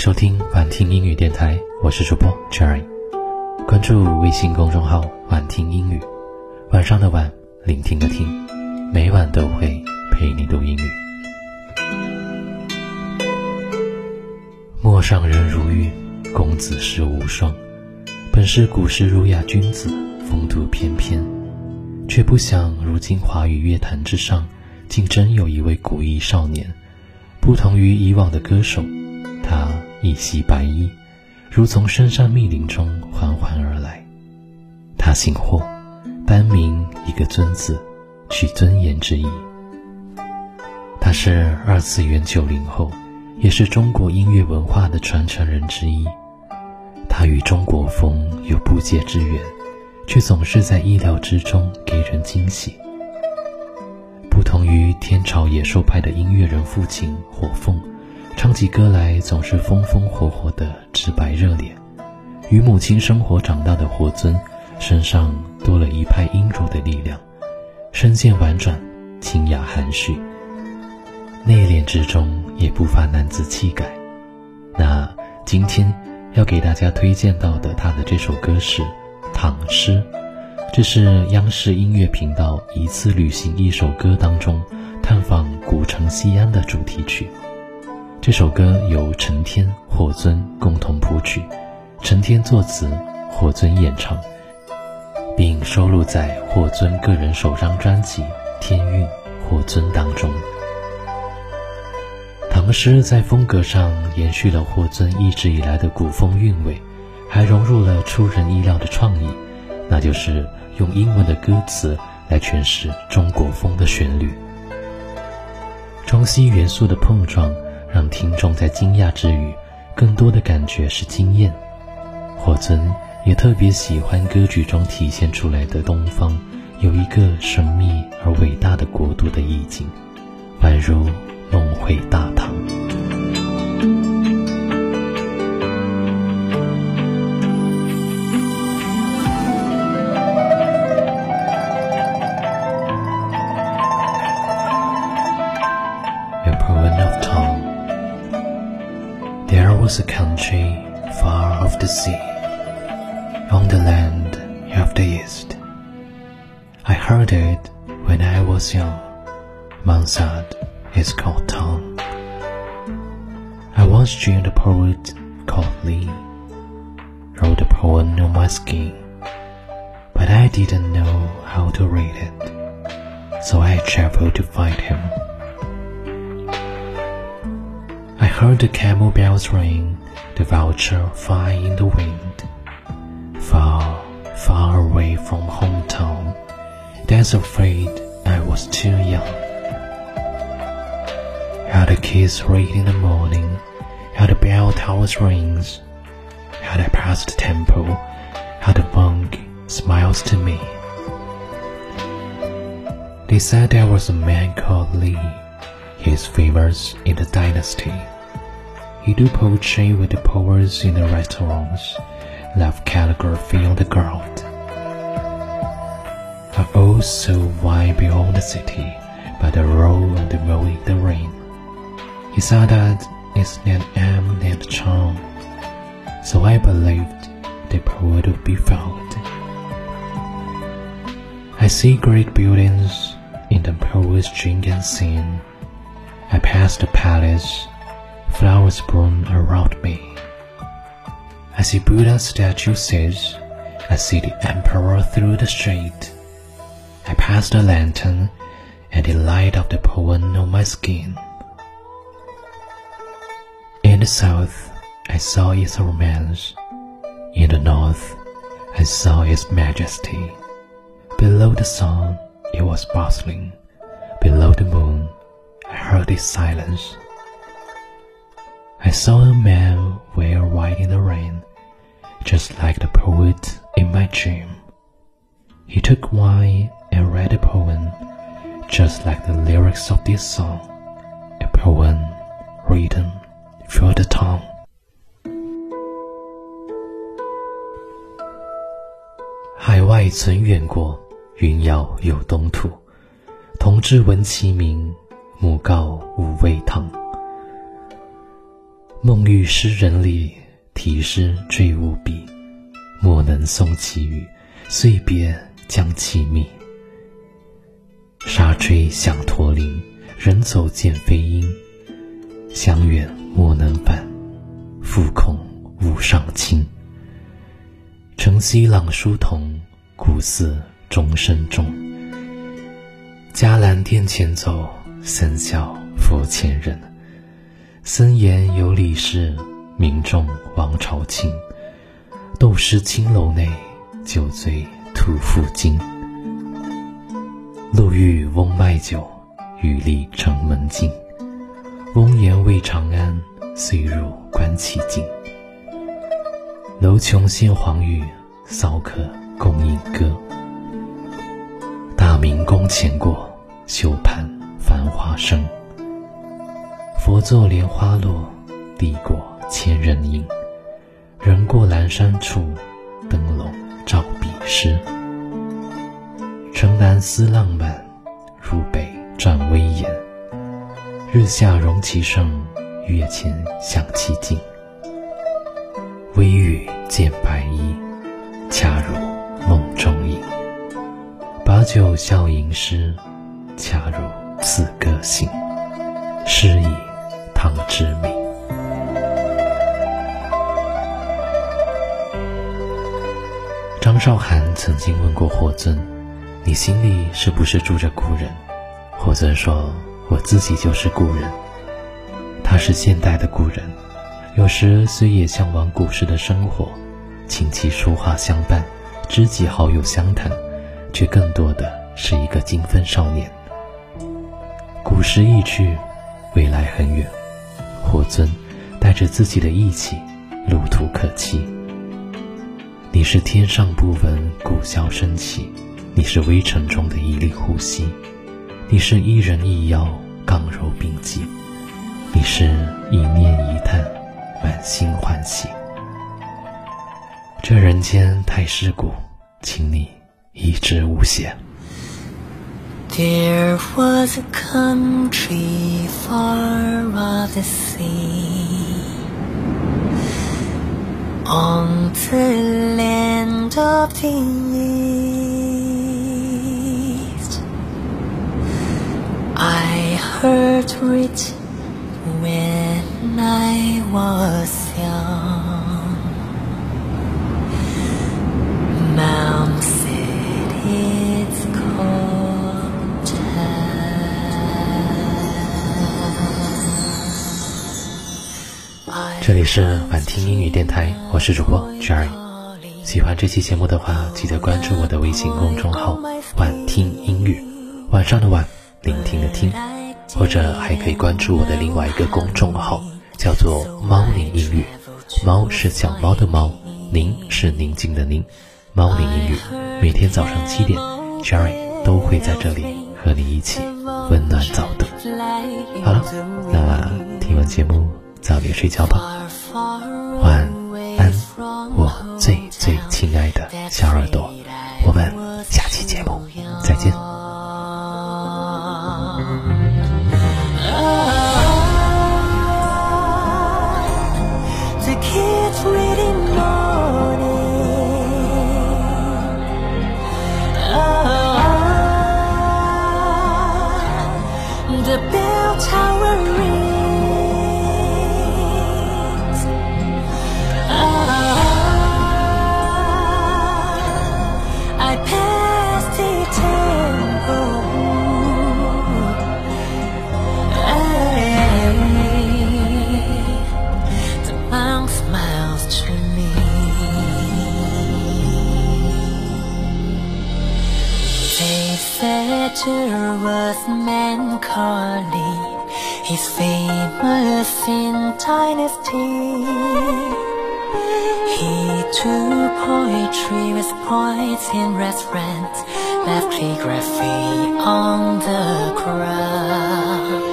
收听晚听英语电台，我是主播 Jerry。关注微信公众号“晚听英语”，晚上的晚，聆听的听，每晚都会陪你读英语。陌上人如玉，公子世无双。本是古时儒雅君子，风度翩翩，却不想如今华语乐坛之上，竟真有一位古意少年。不同于以往的歌手，一袭白衣，如从深山密林中缓缓而来。他姓霍，单名一个尊字，取尊严之意。他是二次元九零后，也是中国音乐文化的传承人之一。他与中国风有不解之缘，却总是在意料之中给人惊喜。不同于天朝野兽派的音乐人父亲火凤，唱起歌来总是风风火火的直白热烈；与母亲生活长大的霍尊，身上多了一派阴柔的力量，声线婉转，清雅含蓄，内敛之中也不乏男子气概。那今天要给大家推荐到的他的这首歌是《唐诗》。这是央视音乐频道《一次旅行一首歌》当中探访古城西安的主题曲。这首歌由陈天、霍尊共同谱曲，陈天作词，霍尊演唱，并收录在霍尊个人首张专辑《天韵霍尊》当中。唐诗在风格上延续了霍尊一直以来的古风韵味，还融入了出人意料的创意，那就是。用英文的歌词来诠释中国风的旋律，中西元素的碰撞让听众在惊讶之余，更多的感觉是惊艳。霍尊也特别喜欢歌曲中体现出来的东方有一个神秘而伟大的国度的意境，宛如梦回大唐。Of the east. I heard it when I was young. Mansard is called town. I once dreamed a poet called Lee, wrote a poem on my skin, but I didn't know how to read it, so I traveled to find him. I heard the camel bells ring, the vulture fly in the wind. Far, far away from hometown, that's afraid I was too young. How the kids read in the morning, how the bell towers rings, how I pass the temple, how the monk smiles to me. They said there was a man called Li, his favors in the dynasty. He do poetry with the poets in the restaurants, love calligraphy on the ground. I all so wide beyond the city, by the road of the rolling the rain. He said that it's an named Charm, so I believed the poet would be found. I see great buildings in the poet's drink and sing. I pass the palace flowers bloom around me. I see Buddha statue says, I see the emperor through the street. I pass the lantern and the light of the poem on my skin. In the south, I saw its romance. In the north, I saw its majesty. Below the sun, it was bustling. Below the moon, I heard its silence. I saw a man wear just like the poet in my dream. He took wine and read a poem, just like the lyrics of this song, a poem written for the tongue. 海外存远国，云遥有东土。同志闻其名，目告无畏堂。 梦遇诗人里， 题诗坠无笔，莫能送其语，岁别将其觅。沙吹响驼铃，人走见飞鹰。相远莫能返，复恐误上青。晨曦朗书同，古寺钟声重。伽蓝殿前走，僧笑佛前人。僧言有理事，民众王朝庆。斗诗青楼内，酒醉吐负荆。路遇翁卖酒，雨立城门径。翁言未长安，遂入观其境。楼穷见黄雨，骚客共饮歌。大明宫前过，休盼繁华生。佛坐莲花落，地过千人影。人过阑珊处，灯笼照彼诗。城南思浪漫，入北转威严。日下容其盛，月前享其静。微雨见白衣，恰如梦中影。把酒笑吟诗，恰如此歌行。诗以韶涵曾经问过霍尊：“你心里是不是住着故人？”霍尊说。我自己就是故人，他是现代的故人。有时虽也向往古时的生活，琴棋书画相伴，知己好友相谈，却更多的是一个金风少年。古时一去，未来很远。霍尊带着自己的义气，路途可期。你是天上不闻古箫声起，你是微尘中的一粒呼吸。你是一人一妖，刚柔并济；你是一念一叹，满心欢喜。这人间太世故，请你一直无邪。There was a country far off the sea, on the land of the heard it when I was young. 这里是晚听英语电台，我是主播 Jerry。喜欢这期节目的话，记得关注我的微信公众号“晚听英语”，晚上的晚，聆听的听。或者还可以关注我的另外一个公众号，叫做“猫宁英语”。猫是小猫的猫，宁是宁静的宁。猫宁英语，每天早上七点，Jerry 都会在这里和你一起温暖早读。好了，那听完节目早点睡觉吧，晚安，我最最亲爱的小耳朵。我们下 poetry with poets in restaurants, left calligraphy on the ground.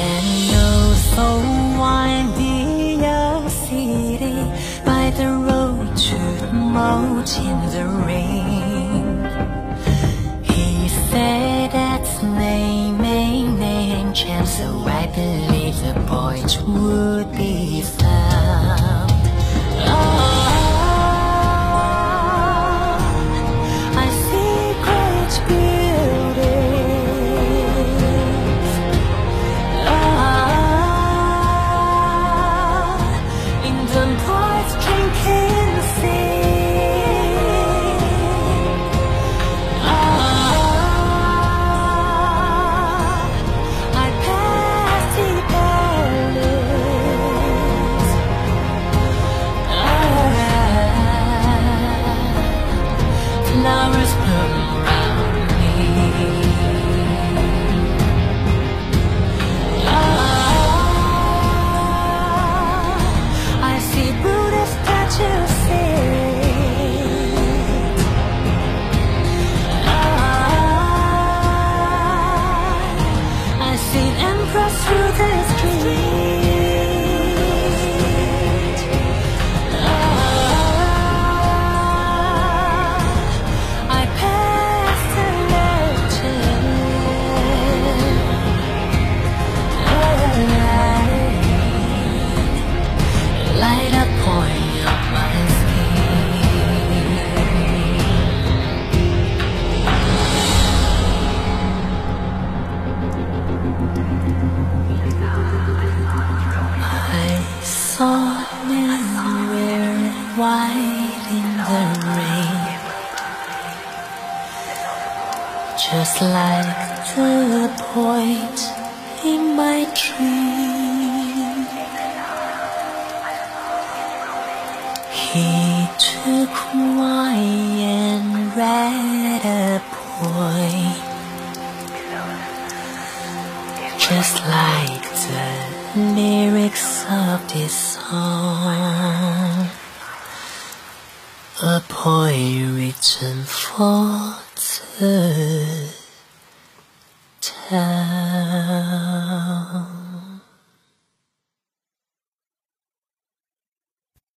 And no so windy young city by the road to moat in the rain. He said name, name, name, chance So I believe the poet would be found oh. white in the rain. Just like the point in my dream. He took wine and read a poem. Just like the lyrics of this song upon written for the town.